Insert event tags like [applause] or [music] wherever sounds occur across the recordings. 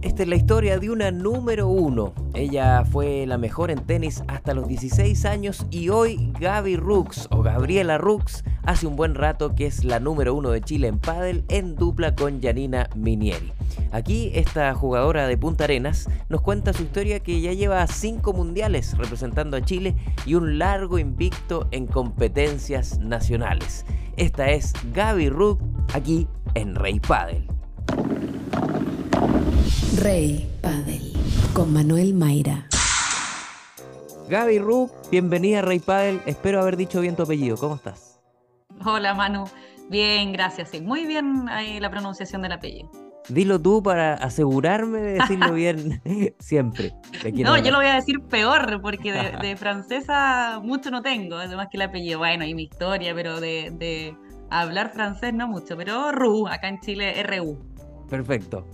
Esta es la historia de una número uno. Ella fue la mejor en tenis hasta los 16 años y hoy Gaby Rux o Gabriela Rux hace un buen rato que es la número uno de Chile en pádel en dupla con Janina Minieri. Aquí esta jugadora de Punta Arenas nos cuenta su historia que ya lleva cinco mundiales representando a Chile y un largo invicto en competencias nacionales. Esta es Gaby Rux aquí en Rey Padel. Rey Padel con Manuel Mayra. Gaby Rux, bienvenida a Rey Padel. Espero haber dicho bien tu apellido. ¿Cómo estás? Hola Manu, bien, gracias. Sí, muy bien ahí la pronunciación del apellido. Dilo tú para asegurarme de decirlo bien [laughs] [laughs] siempre. No, yo lo voy a decir peor, porque [laughs] de, francesa mucho no tengo, además que el apellido, bueno, y mi historia, pero de, de hablar francés no mucho, pero RU, acá en Chile, RU. Perfecto.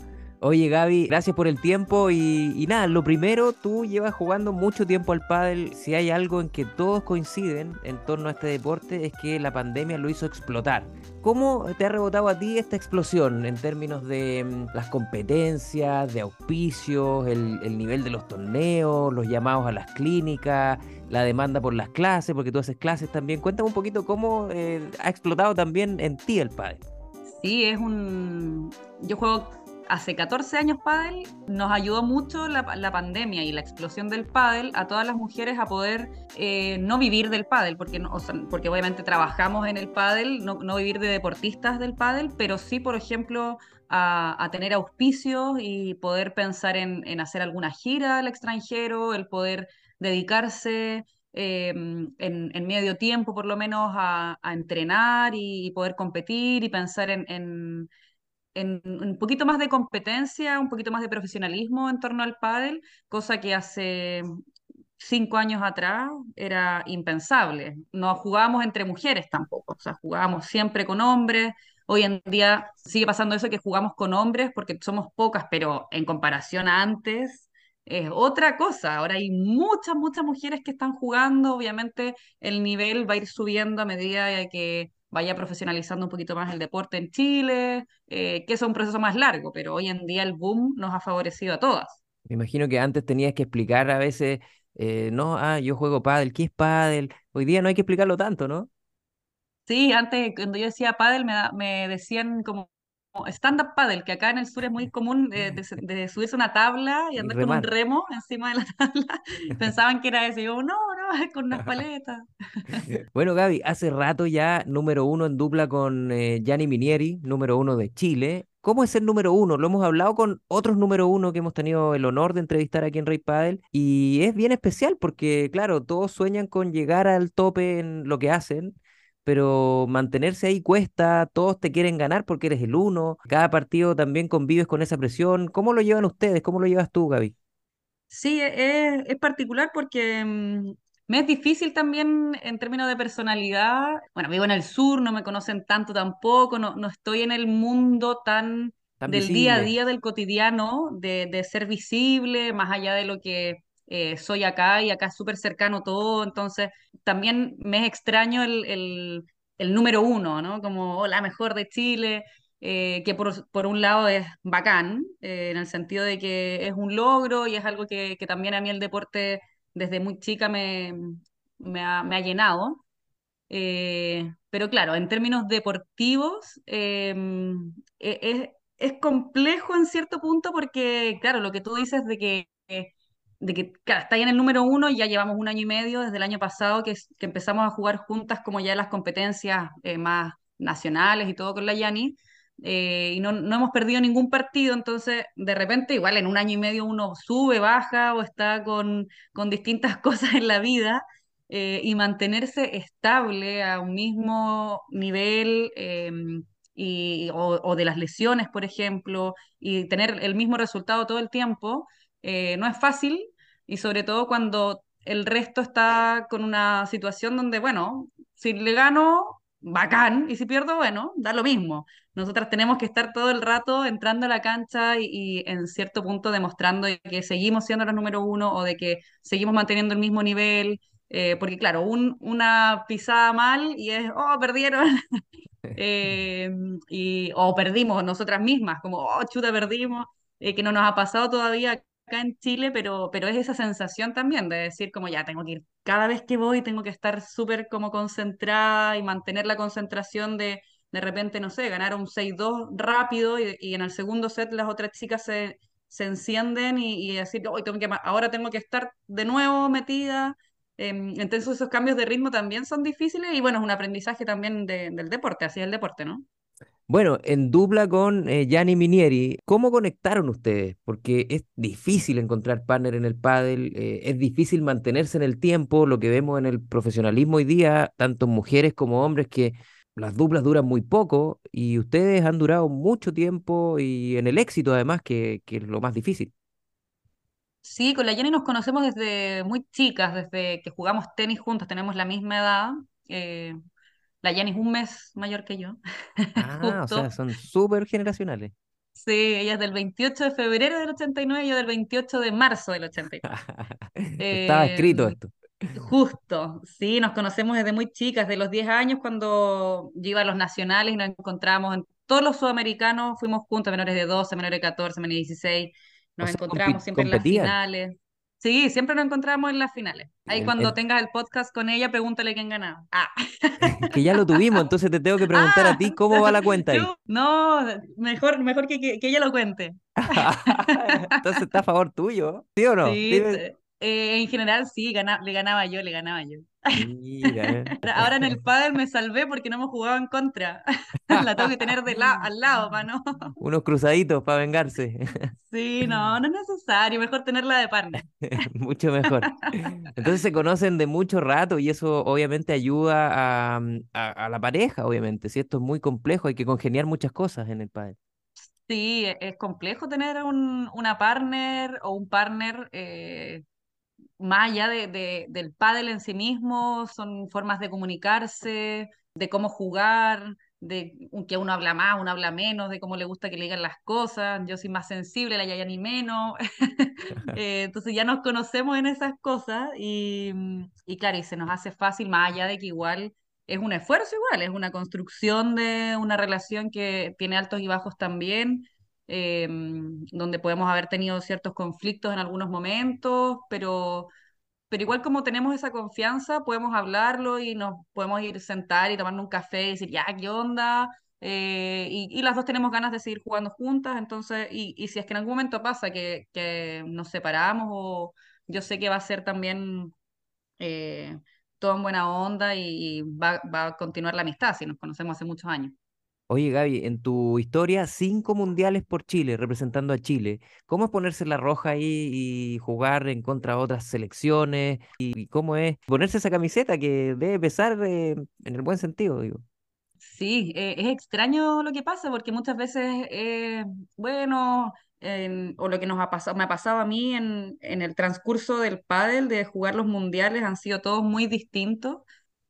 Oye Gaby, gracias por el tiempo y, nada, lo primero, tú llevas jugando mucho tiempo al pádel, si hay algo en que todos coinciden en torno a este deporte es que la pandemia lo hizo explotar. ¿Cómo te ha rebotado a ti esta explosión en términos de mm, las competencias, de auspicios, el, nivel de los torneos, los llamados a las clínicas, la demanda por las clases, porque tú haces clases también? Cuéntame un poquito cómo eh, ha explotado también en ti el pádel. Sí, es un... Yo juego hace 14 años pádel nos ayudó mucho la, pandemia y la explosión del pádel a todas las mujeres a poder eh, no vivir del pádel, porque, porque obviamente trabajamos en el pádel, no, no, vivir de deportistas del pádel, pero sí, por ejemplo, a, tener auspicios y poder pensar en, hacer alguna gira al extranjero, el poder dedicarse em, en, medio tiempo por lo menos a, entrenar y, poder competir y pensar en, en un poquito más de competencia, un poquito más de profesionalismo en torno al pádel, cosa que hace cinco años atrás era impensable. No jugábamos entre mujeres tampoco, o sea, jugábamos siempre con hombres. Hoy en día sigue pasando eso que jugamos con hombres porque somos pocas, pero en comparación a antes es otra cosa. Ahora hay muchas, muchas mujeres que están jugando. Obviamente el nivel va a ir subiendo a medida que vaya profesionalizando un poquito más el deporte en Chile, eh, que es un proceso más largo, pero hoy en día el boom nos ha favorecido a todas. Me imagino que antes tenías que explicar a veces, eh, no, ah, yo juego pádel, ¿qué es pádel? Hoy día no hay que explicarlo tanto, ¿no? Sí, antes cuando yo decía pádel me, me decían como stand-up paddle, que acá en el sur es muy común de, de, subirse una tabla y andar con un remo encima de la [laughs] tabla. [laughs] Pensaban que era eso. Y yo, no, [laughs] con unas paletas. [laughs] bueno, Gaby, hace rato ya número uno en dupla con eh, Gianni Minieri, número uno de Chile. ¿Cómo es el número uno? Lo hemos hablado con otros número uno que hemos tenido el honor de entrevistar aquí en Rey Padel y es bien especial porque, claro, todos sueñan con llegar al tope en lo que hacen, pero mantenerse ahí cuesta, todos te quieren ganar porque eres el uno, cada partido también convives con esa presión. ¿Cómo lo llevan ustedes? ¿Cómo lo llevas tú, Gaby? Sí, e, es, es particular porque mm, me es difícil también en términos de personalidad. Bueno, vivo en el sur, no me conocen tanto tampoco, no, no estoy en el mundo tan, del día a día, del cotidiano, de, de ser visible, más allá de lo que eh, soy acá y acá es súper cercano todo, entonces también me es extraño el, el, el número uno, ¿no? Como oh, la mejor de Chile, eh, que por, por, un lado es bacán, eh, en el sentido de que es un logro y es algo que, que también a mí el deporte desde muy chica me, ha, llenado. pero claro, en términos deportivos, em, e, es, es complejo en cierto punto porque, claro, lo que tú dices de que de que está ahí en el número uno, ya llevamos un año y medio desde el año pasado que, que empezamos a jugar juntas como ya las competencias eh, más nacionales y todo con la Yani, eh, y no, no, hemos perdido ningún partido, entonces de repente igual en un año y medio uno sube, baja o está con, con distintas [laughs] cosas en la vida. Eh, y mantenerse estable a un mismo nivel em, y, o, o, de las lesiones, por ejemplo, y tener el mismo resultado todo el tiempo, no es fácil, y sobre todo cuando el resto está con una situación donde, bueno, si le gano, bacán, y si pierdo, bueno, da lo mismo. Nosotras tenemos que estar todo el rato entrando a la cancha y, en cierto punto demostrando que seguimos siendo los número uno o de que seguimos manteniendo el mismo nivel, eh, porque claro, un, una pisada mal y es, oh, perdieron, [laughs] eh, y, o perdimos nosotras mismas, como, oh, chuta, perdimos. eh, que no nos ha pasado todavía acá en Chile, pero, pero es esa sensación también de decir como ya tengo que ir, cada vez que voy tengo que estar súper como concentrada y mantener la concentración de de repente, no sé, ganar un 6-2 rápido y, en el segundo set las otras chicas se, se encienden y, decir, hoy tengo que, ahora tengo que estar de nuevo metida. Em, entonces esos cambios de ritmo también son difíciles y bueno, es un aprendizaje también de, del deporte, así es el deporte, ¿no? Bueno, en dupla con eh, Gianni Minieri, ¿cómo conectaron ustedes? Porque es difícil encontrar partner en el pádel, eh, es difícil mantenerse en el tiempo, lo que vemos en el profesionalismo hoy día, tanto mujeres como hombres, que las duplas duran muy poco y ustedes han durado mucho tiempo y en el éxito además, que, que es lo más difícil. Sí, con la Jenny nos conocemos desde muy chicas, desde que jugamos tenis juntas, tenemos la misma edad. eh, la Jenny es un mes mayor que yo, [laughs] Ah, o sea, son súper generacionales. Sí, ella es del 28 de febrero del 89 y yo del 28 de marzo del 89. [laughs] Estaba Eh, escrito esto. justo, sí, nos conocemos desde muy chicas, de los 10 años cuando yo iba a los nacionales y nos encontramos en todos los sudamericanos, fuimos juntos, menores de 12, menores de 14, menores de 16, O nos sea, encontramos siempre en las finales. Sí, siempre nos encontramos en las finales. Ahí cuando en- tengas el podcast con ella, pregúntale quién ganaba. Ah, que ya lo tuvimos, entonces te tengo que preguntar a [laughs] ah, ti cómo va la cuenta ahí. no, mejor, mejor que, que, que ella lo cuente. [laughs] Entonces está a favor tuyo, ¿sí o no? Sí. Eh, en general sí, gana- le ganaba yo, le ganaba yo. Mira, eh. [laughs] Ahora en el pádel me salvé porque no hemos jugado en contra. [laughs] La tengo que tener de la al lado, para no. [laughs] Unos cruzaditos para vengarse. Sí, no, no es necesario, mejor tenerla de partner. Mucho mejor. Entonces se conocen de mucho rato y eso obviamente ayuda a, a- a la pareja, obviamente. Si esto es muy complejo, hay que congeniar muchas cosas en el padre. Sí, e- es complejo tener un, una partner o un partner eh, más allá de, de- del pádel en sí mismo, son formas de comunicarse, de cómo jugar, de que uno habla más, uno habla menos, de cómo le gusta que le digan las cosas. Yo soy más sensible, la Yaya ni menos. [laughs] [laughs] Eh, entonces ya nos conocemos en esas cosas y, y claro, y se nos hace fácil, más allá de que igual es un esfuerzo igual, es una construcción de una relación que tiene altos y bajos también eh, donde podemos haber tenido ciertos conflictos en algunos momentos, pero, pero igual como tenemos esa confianza, podemos hablarlo y nos podemos ir sentar y tomarnos un café y decir, ya, ¿qué onda? Eh, y, las dos tenemos ganas de seguir jugando juntas, entonces, y, y si es que en algún momento pasa que, que nos separamos o yo sé que va a ser también eh, todo en buena onda y, va a continuar la amistad si nos conocemos hace muchos años. Oye, Gaby, en tu historia, cinco mundiales por Chile, representando a Chile. ¿Cómo es ponerse la roja ahí y jugar en contra de otras selecciones? ¿Y cómo es ponerse esa camiseta que debe pesar eh, en el buen sentido, digo? Sí, eh, es extraño lo que pasa porque muchas veces, eh, bueno, en- o lo que nos ha pasado, me ha pasado a mí en, en el transcurso del pádel, de jugar los mundiales, han sido todos muy distintos.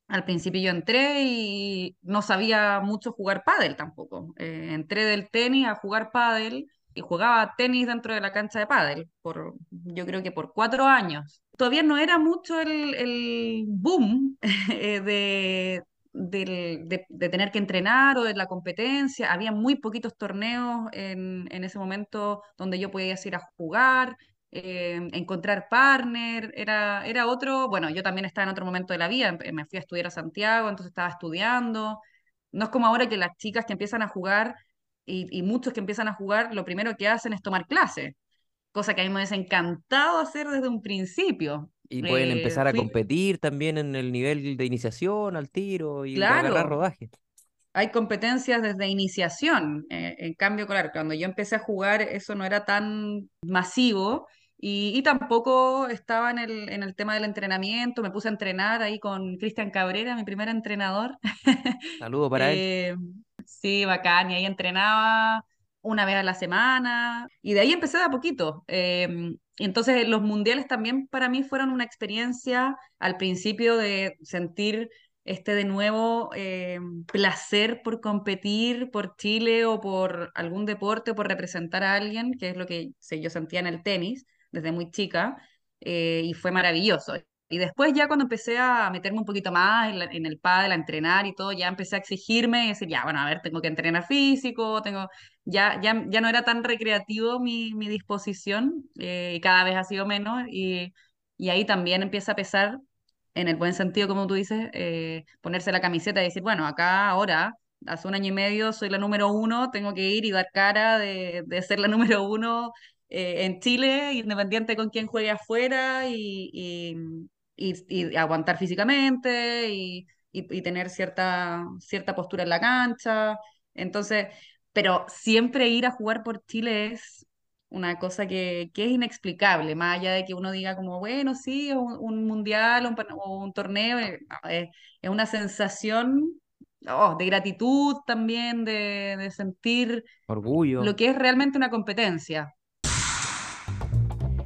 Al principio yo entré y no sabía mucho jugar pádel tampoco. Eh, entré del tenis a jugar pádel y jugaba tenis dentro de la cancha de pádel por, yo creo que por cuatro años. Todavía no era mucho el, el boom [laughs] eh, de, de, de tener que entrenar o de la competencia. Había muy poquitos torneos en, en ese momento donde yo podía ir a jugar eh, encontrar partner, era, era otro, bueno, yo también estaba en otro momento de la vida, em- me fui a estudiar a Santiago, entonces estaba estudiando. No es como ahora que las chicas que empiezan a jugar y, y muchos que empiezan a jugar, lo primero que hacen es tomar clases, cosa que a mí me hubiese encantado hacer desde un principio. Y pueden Eh, empezar a fui, competir también en el nivel de iniciación, al tiro y agarrar claro, rodaje. hay competencias desde iniciación. eh, en cambio, claro, cuando yo empecé a jugar eso no era tan masivo y, y tampoco estaba en el, en el tema del entrenamiento. Me puse a entrenar ahí con Cristian Cabrera, mi primer entrenador. [laughs] Saludo para él. Eh, sí, bacán, y ahí entrenaba una vez a la semana y de ahí empecé de a poquito. Eh, entonces los mundiales también para mí fueron una experiencia al principio de sentir este de nuevo eh, placer por competir por Chile o por algún deporte o por representar a alguien, que es lo que yo sentía en el tenis desde muy chica, eh, y fue maravilloso. Y después ya cuando empecé a meterme un poquito más en, la- en el pádel, a entrenar y todo, ya empecé a exigirme y decir, ya, bueno, a ver, tengo que entrenar físico, tengo, ya, ya, ya no era tan recreativo mi, mi disposición eh, y cada vez ha sido menos y, y ahí también empieza a pesar, en el buen sentido, como tú dices, eh, ponerse la camiseta y decir, bueno, acá ahora, hace un año y medio soy la número uno, tengo que ir y dar cara de, de ser la [laughs] número uno eh, en Chile, independiente con quién juegue afuera y, y, y- y aguantar físicamente y, tener cierta, cierta postura en la cancha. Entonces, pero siempre ir a jugar por Chile es una cosa que, que es inexplicable, más allá de que uno diga como, bueno, sí, un, un mundial un, o un torneo, eh, es, es una sensación oh, de gratitud también, de, de sentir Orgullo. lo que es realmente una competencia.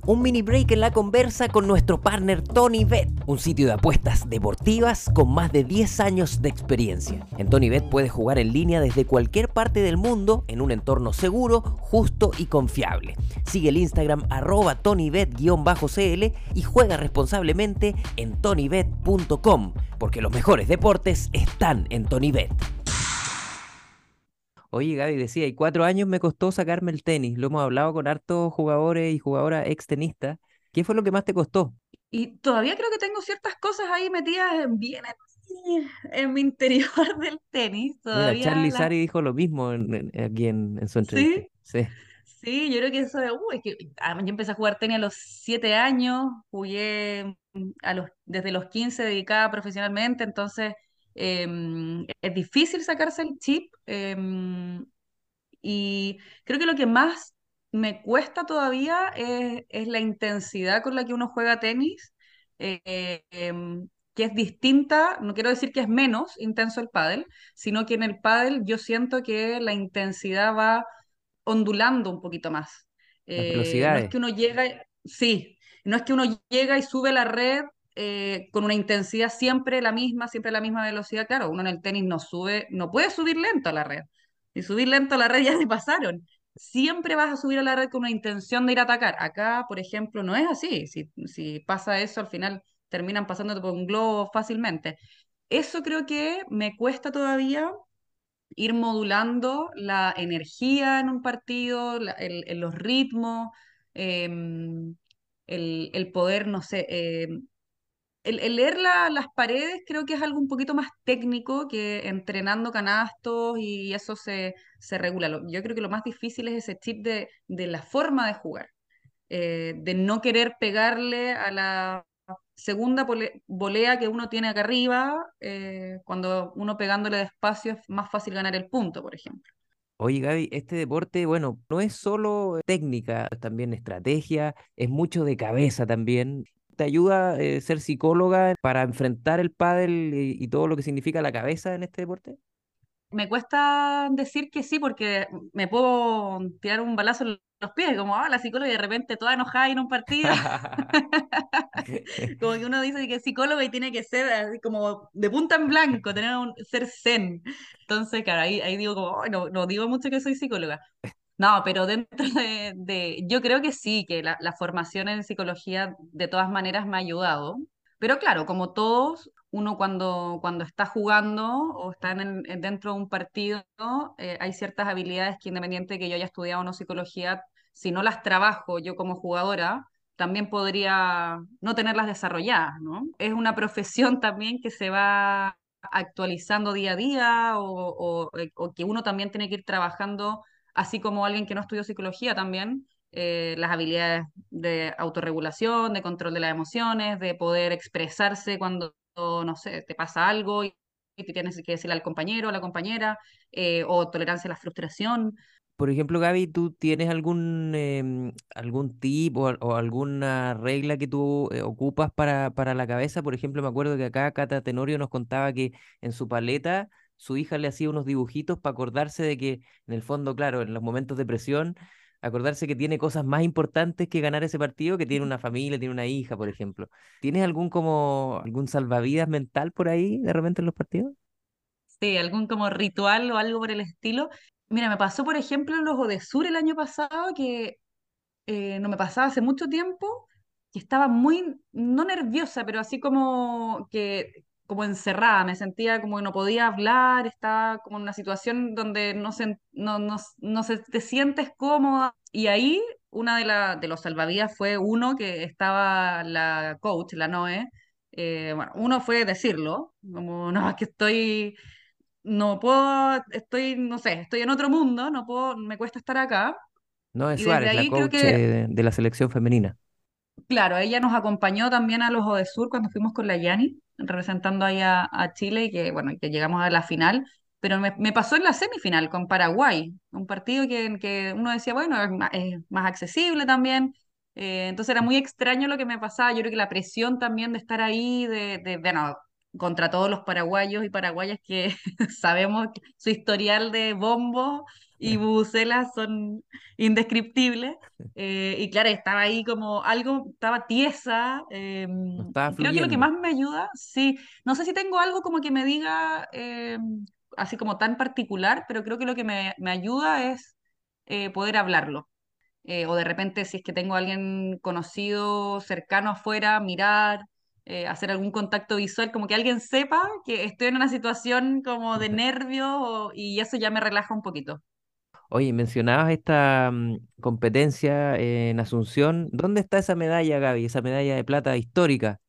Un mini break en la conversa con nuestro partner Tony Bet, un sitio de apuestas deportivas con más de 10 años de experiencia. En Tony Bet puedes jugar en línea desde cualquier parte del mundo en un entorno seguro, justo y confiable. Sigue el Instagram arroba tonybet-cl y juega responsablemente en tonybet.com, porque los mejores deportes están en Tony Bet. Oye, Gaby, decía, y cuatro años me costó sacarme el tenis. Lo hemos hablado con hartos jugadores y jugadoras ex tenistas. ¿Qué fue lo que más te costó? Y todavía creo que tengo ciertas cosas ahí metidas en- bien en, mi- [laughs] en mi interior del tenis. Mira, Todavía Charlie las... Sari dijo lo mismo en- en- aquí en, en su entrevista. Sí, Sí. sí, yo creo que eso de... Uh, es que ah, yo empecé a jugar tenis a los siete años, jugué mm, a los, desde los 15 dedicada profesionalmente, entonces em, es difícil sacarse el chip. em, Y creo que lo que más me cuesta todavía es, es la intensidad con la que uno juega tenis, eh, em, que es distinta, no quiero decir que es menos intenso el pádel, sino que en el pádel yo siento que la intensidad va ondulando un poquito más. Eh, no es que uno llega, sí, no es que uno llega y sube la red eh, con una intensidad siempre la misma, siempre la misma velocidad. Claro, uno en el tenis no sube, no puede subir lento a la red. Y subir lento a la red [laughs] ya se pasaron. Siempre vas a subir a la red con una intención de ir a atacar. Acá, por ejemplo, no es así. Si, si pasa eso, al final terminan pasándote por un globo fácilmente. Eso creo que me cuesta todavía ir modulando la energía en un partido, la- el, el- los ritmos, em, el, el poder, no sé, em, el, leer la- las paredes creo que es algo un poquito más técnico que entrenando canastos y eso se, se regula. Yo creo que lo más difícil es ese chip de, de la forma de jugar, eh, de no querer pegarle a la segunda volea que uno tiene acá arriba, eh, cuando uno pegándole despacio es más fácil ganar el punto, por ejemplo. Oye, Gaby, este deporte, bueno, no es solo técnica, también estrategia, es mucho de cabeza también. ¿Te ayuda eh, ser psicóloga para enfrentar el pádel y, y todo lo que significa la cabeza en este deporte? Me cuesta decir que sí porque me puedo tirar un balazo en los pies, como ah, la psicóloga y de repente toda enojada en un partido. [laughs] Como que uno dice que es psicólogo y tiene que ser así como de punta en blanco, tener un, ser zen. Entonces, claro, ahí, ahí digo como, "Ay, no, no digo mucho que soy psicóloga. No, pero dentro de, yo creo que sí, que la, formación en psicología de todas maneras me ha ayudado. Pero claro, como todos, uno cuando, cuando está jugando o está en dentro de un partido, eh, hay ciertas habilidades que independiente de que yo haya estudiado o no psicología, si no las trabajo yo como jugadora, también podría no tenerlas desarrolladas, ¿no? Es una profesión también que se va actualizando día a día o, eh, o que uno también tiene que ir trabajando así como alguien que no estudió psicología también, eh, las habilidades de autorregulación, de control de las emociones, de poder expresarse cuando, no sé, te pasa algo y te tienes que decirle al compañero a la compañera, eh, o tolerancia a la frustración. Por ejemplo, Gaby, ¿tú tienes algún, em, algún tip o alguna regla que tú eh, ocupas para, para la cabeza? Por ejemplo, me acuerdo que acá Cata Tenorio nos contaba que en su paleta su hija le hacía unos dibujitos para acordarse de que, en el fondo, claro, en los momentos de presión, acordarse que tiene cosas más importantes que ganar ese partido, que tiene una familia, tiene una hija, por ejemplo. ¿Tienes algún como algún salvavidas mental por ahí de repente en los partidos? Sí, algún como ritual o algo por el estilo. Mira, me pasó, por ejemplo, en los Odesur el año pasado, que eh, no me pasaba hace mucho tiempo, que estaba muy, no nerviosa, pero así como que como encerrada, me sentía como que no podía hablar, estaba como en una situación donde no, se, no, no, no se, te sientes cómoda. Y ahí una de, la, de los salvavidas fue uno que estaba la coach, la Noé. Eh, bueno, uno fue decirlo, como, no, es que estoy, no puedo, estoy, no sé, estoy en otro mundo, no puedo, me cuesta estar acá. No es Suárez, la coach que eh, de la selección femenina. Claro, ella nos acompañó también a los Sur cuando fuimos con la Yani, representando ahí a, Chile y que, bueno, que llegamos a la final. Pero me, pasó en la semifinal con Paraguay, un partido que, que uno decía, bueno, es más, es más accesible también. Eh, entonces era muy extraño lo que me pasaba. Yo creo que la presión también de estar ahí, de, de bueno, contra todos los paraguayos y paraguayas que [laughs] sabemos su historial de bombos y bubucelas son indescriptibles. Eh, y claro, estaba ahí como algo, estaba tiesa. eh, No estaba creo que lo que más me ayuda, sí, no sé si tengo algo como que me diga eh, así como tan particular, pero creo que lo que me, me ayuda es eh, poder hablarlo. Eh, o de repente, si es que tengo a alguien conocido, cercano afuera, mirar, eh, hacer algún contacto visual, como que alguien sepa que estoy en una situación como de nervio o- y eso ya me relaja un poquito. Oye, mencionabas esta mm, competencia en Asunción. ¿Dónde está esa medalla, Gaby? Esa medalla de plata histórica.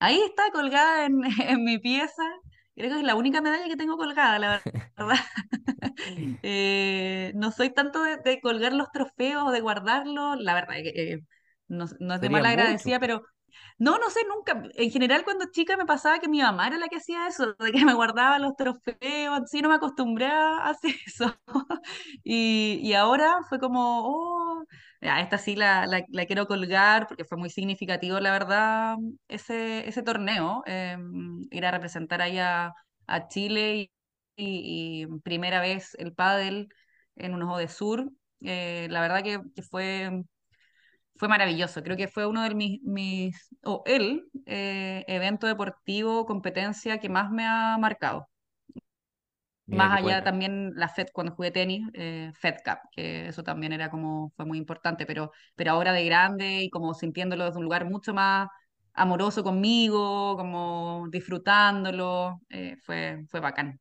Ahí está colgada en, [laughs] en mi pieza. Creo que es la única medalla que tengo colgada, la verdad. [laughs] [laughs] Eh, no soy tanto de, de colgar los trofeos o de guardarlos. La verdad que eh, no, no es de mucho. agradecida, pero no, no sé, nunca. En general, cuando chica me pasaba que mi mamá era la que hacía eso, de que me guardaba los trofeos, así no me acostumbré a hacer [laughs] eso. Y, ahora fue como, oh, ya, esta sí la, la, quiero colgar porque fue muy significativo, la verdad, ese, torneo, eh, ir a representar ahí a, Chile y primera vez el pádel en un ojo de sur. eh, la verdad que, que fue fue maravilloso. Creo que fue uno de mis, mis o el eh, evento deportivo, competencia que más me ha marcado. Mira Más allá también la FED cuando jugué tenis, eh, Fed Cup, que eso también era como, fue muy importante, pero, pero ahora de grande y como sintiéndolo desde un lugar mucho más amoroso conmigo, como disfrutándolo, eh, fue, fue bacán.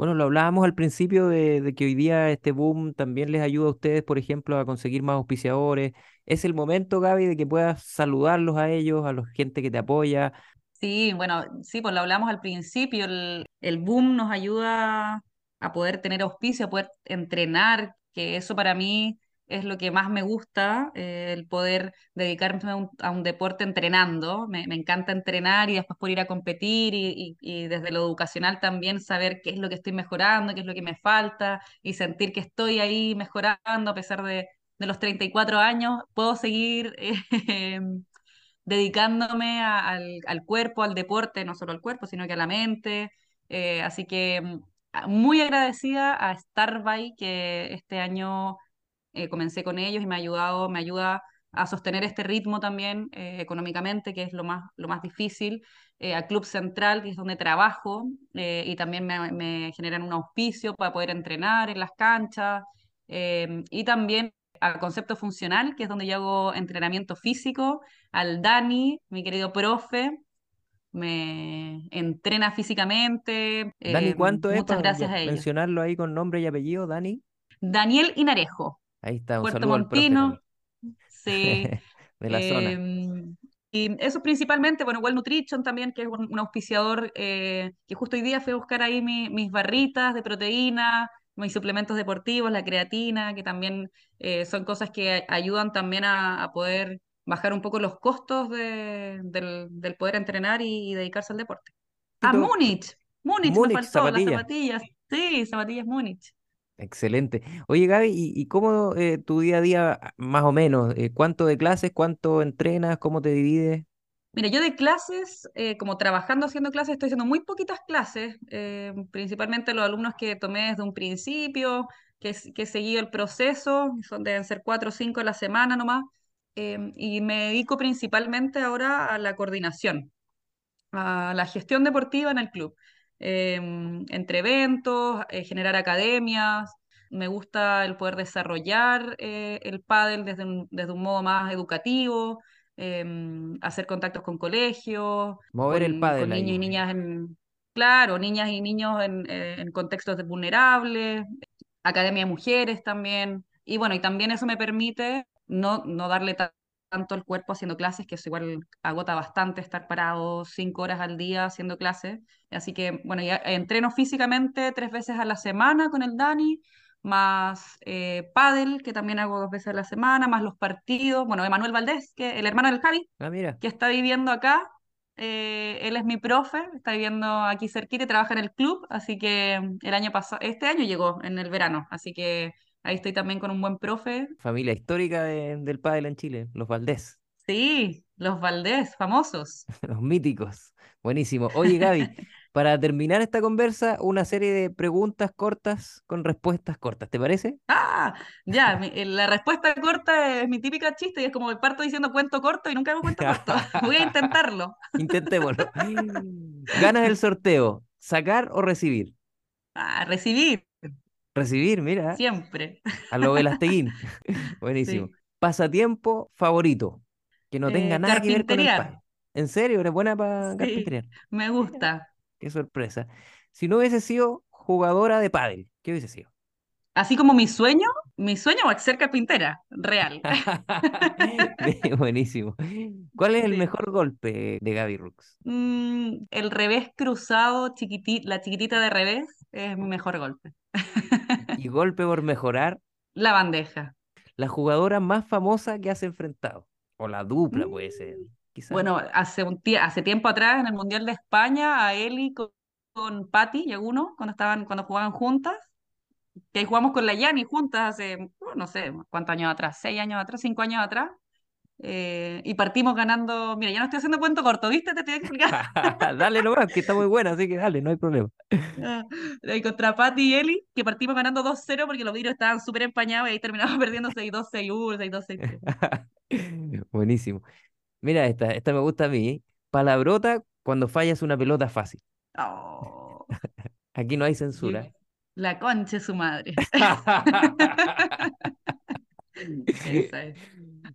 Bueno, lo hablábamos al principio de, que hoy día este boom también les ayuda a ustedes, por ejemplo, a conseguir más auspiciadores. Es el momento, Gaby, de que puedas saludarlos a ellos, a la gente que te apoya. Sí, bueno, sí, pues lo hablamos al principio, el, el boom nos ayuda a poder tener auspicio, a poder entrenar, que eso para mí es lo que más me gusta, eh, el poder dedicarme a un, deporte entrenando. Me, encanta entrenar y después poder ir a competir y, desde lo educacional también saber qué es lo que estoy mejorando, qué es lo que me falta y sentir que estoy ahí mejorando a pesar de, de los 34 años, puedo seguir eh, [laughs] dedicándome al, al cuerpo, al deporte, no solo al cuerpo, sino que a la mente. Eh, así que mm, muy agradecida a Starbuy que este año eh, comencé con ellos y me ha ayudado, me ayuda a sostener este ritmo también eh, económicamente, que es lo más, lo más difícil, eh, a Club Central, que es donde trabajo, eh, y también me, me generan un auspicio para poder entrenar en las canchas, y también a Concepto Funcional, que es donde yo hago entrenamiento físico, al Dani, mi querido profe, me entrena físicamente, Dani, ¿cuánto es muchas para gracias a ellos. mencionarlo ahí con nombre y apellido, Dani? Daniel Inarejo, Ahí está, un Puerto saludo Montino, sí. [laughs] de la zona. Eh, y eso principalmente, bueno, Well Nutrition también, que es un, un auspiciador eh, que justo hoy día fui a buscar ahí mi- mis barritas de proteína, mis suplementos deportivos, la creatina, que también eh, son cosas que ayudan también a, a poder bajar un poco los costos de- del, del poder entrenar y, y dedicarse al deporte. Ah, Tito, Múnich, Múnich me Múnich, faltó, las zapatilla. zapatillas, sí, zapatillas Múnich. Excelente. Oye, Gaby, ¿y, cómo eh, tu día a día, ah, más o menos? eh, ¿cuánto de clases, cuánto entrenas, cómo te divides? Mira, yo de clases, eh, como trabajando haciendo clases, estoy haciendo muy poquitas clases, eh, principalmente los alumnos que tomé desde un principio, que, que he seguido el proceso, son, deben ser cuatro o cinco a la semana nomás, eh, y me dedico principalmente ahora a la coordinación, a la gestión deportiva en el club, eh, entre eventos, eh, generar academias, me gusta el poder desarrollar eh, el pádel desde un, desde un modo más educativo, em, hacer contactos con colegios, Mover el con, pádel con ahí. niños y niñas en, claro, niñas y niños en, eh, en contextos de vulnerables, academia de mujeres también. Y bueno, y también eso me permite no, no darle tanto el cuerpo haciendo clases, que eso igual agota bastante estar parado cinco horas al día haciendo clases. Así que, bueno, ya entreno físicamente tres veces a la semana con el Dani, más eh, pádel, que también hago dos veces a la semana, más los partidos. Bueno, Emanuel Valdés, que el hermano del Javi, Ah, mira. que está viviendo acá. eh, él es mi profe, está viviendo aquí cerquita y trabaja en el club, así que el año pasado, este año llegó en el verano, así que ahí estoy también con un buen profe. Familia histórica de- del pádel en Chile, los Valdés, Sí, los Valdés, famosos. [laughs] los míticos. Buenísimo. Oye, Gaby, [laughs] para terminar esta conversa, una serie de preguntas cortas con respuestas cortas, ¿te parece? Ah, ya, mi- eh, la respuesta corta es mi típica chiste y es como el parto diciendo cuento corto y nunca hago cuento corto. [laughs] Voy a intentarlo. Intentémoslo. Ganas el sorteo, sacar o recibir. Ah, recibir, Recibir, mira, siempre. a lo Velasteguín. [laughs] [laughs] Buenísimo. Sí. Pasatiempo favorito, que no tenga Eh, nada que ver con el pádel. ¿En serio? ¿Eres buena para Sí, carpintería? me gusta. Qué sorpresa. Si no hubiese sido jugadora de pádel, ¿qué hubiese sido? Así como mi sueño, mi sueño es ser carpintera, real. [laughs] Buenísimo. ¿Cuál es el Sí. mejor golpe de Gaby Rooks? Mm, el revés cruzado, chiquiti- la chiquitita de revés, es mi mejor golpe. Y golpe por mejorar, [laughs] La bandeja. la jugadora más famosa que has enfrentado. O la dupla puede ser, Mm, quizás. Bueno, hace, un hace tiempo atrás, en el Mundial de España, a Eli con, con Patti y uno cuando estaban, cuando jugaban juntas, que jugamos con la Yani juntas hace, no sé, cuántos años atrás, seis años atrás, cinco años atrás, eh, y partimos ganando, mira, ya no estoy haciendo cuento corto, ¿viste? Te estoy explicando. [laughs] Dale nomás, que está muy buena, así que dale, no hay problema. Ah, contra Patti y Eli, que partimos ganando 2-0 porque los vidrios estaban súper empañados y ahí terminamos [laughs] perdiendo 6-2, 6-1, 6-2, 6-3. Buenísimo. Mira, esta, esta me gusta a mí. ¿eh? Palabrota cuando fallas una pelota fácil. Oh, [laughs] Aquí no hay censura. la concha de su madre. Esa es.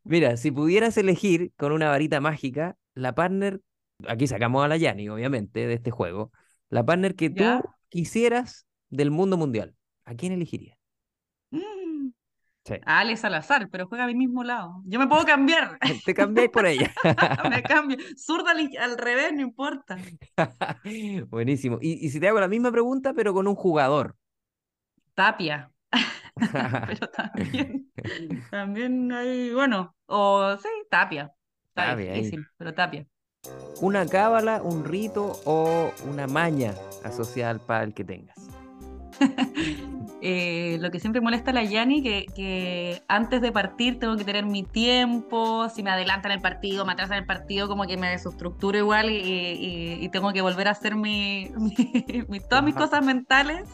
Mira, si pudieras elegir con una varita mágica, la partner, aquí sacamos a la Yani, obviamente, de este juego, la partner que tú ¿Ya? quisieras del mundo mundial, ¿a quién elegirías? Mm, Sí. a Ale Salazar, pero juega a mi mismo lado. Yo me puedo cambiar, [laughs] Te cambiáis por ella. [laughs] me cambio. Zurda al, al revés, no importa. [laughs] Buenísimo. Y, y si te hago la misma pregunta, pero con un jugador. Tapia, [laughs] [laughs] pero también, también hay, bueno, o sí, Tapia. Está Tapia, ahí. difícil, pero Tapia. Una cábala, un rito o una maña asociada al pádel que tengas. [laughs] Eh, lo que siempre molesta a la Yani, que, que antes de partir tengo que tener mi tiempo, si me adelantan el partido, me atrasan el partido, como que me desestructuro igual y, y- y tengo que volver a hacer mi, mi- mi- todas mis Ajá. cosas mentales.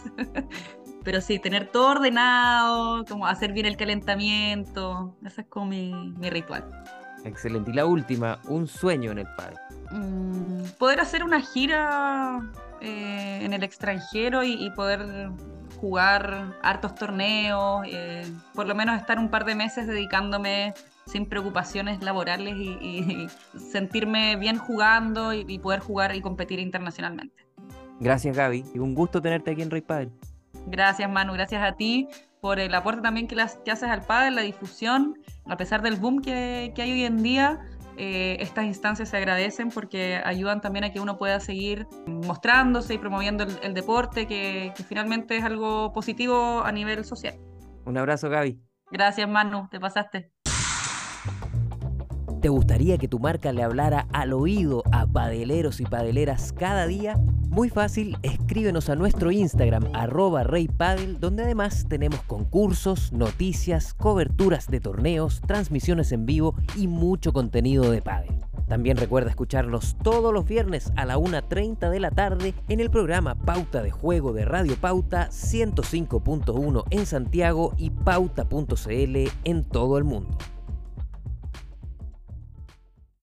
Pero sí, tener todo ordenado, como hacer bien el calentamiento, ese es como mi, mi ritual. Excelente. Y la última, un sueño en el pádel. Mm, poder hacer una gira eh, en el extranjero y, y poder jugar hartos torneos, eh, por lo menos estar un par de meses dedicándome sin preocupaciones laborales y, y- y [laughs] sentirme bien jugando y, y poder jugar y competir internacionalmente. Gracias, Gaby. Y un gusto tenerte aquí en Rey Padel. Gracias Manu, gracias a ti por el aporte también que, las- que haces al pádel, la difusión, a pesar del boom que, que hay hoy en día. eh, estas instancias se agradecen porque ayudan también a que uno pueda seguir mostrándose y promoviendo el, el deporte, que, que finalmente es algo positivo a nivel social. Un abrazo, Gaby. Gracias Manu, te pasaste. ¿Te gustaría que tu marca le hablara al oído a padeleros y padeleras cada día? Muy fácil, escríbenos a nuestro Instagram arroba reypadel, donde además tenemos concursos, noticias, coberturas de torneos, transmisiones en vivo y mucho contenido de pádel. También recuerda escucharnos todos los viernes a la 1.30 de la tarde en el programa Pauta de Juego de Radio Pauta 105.1 en Santiago y pauta.cl en todo el mundo.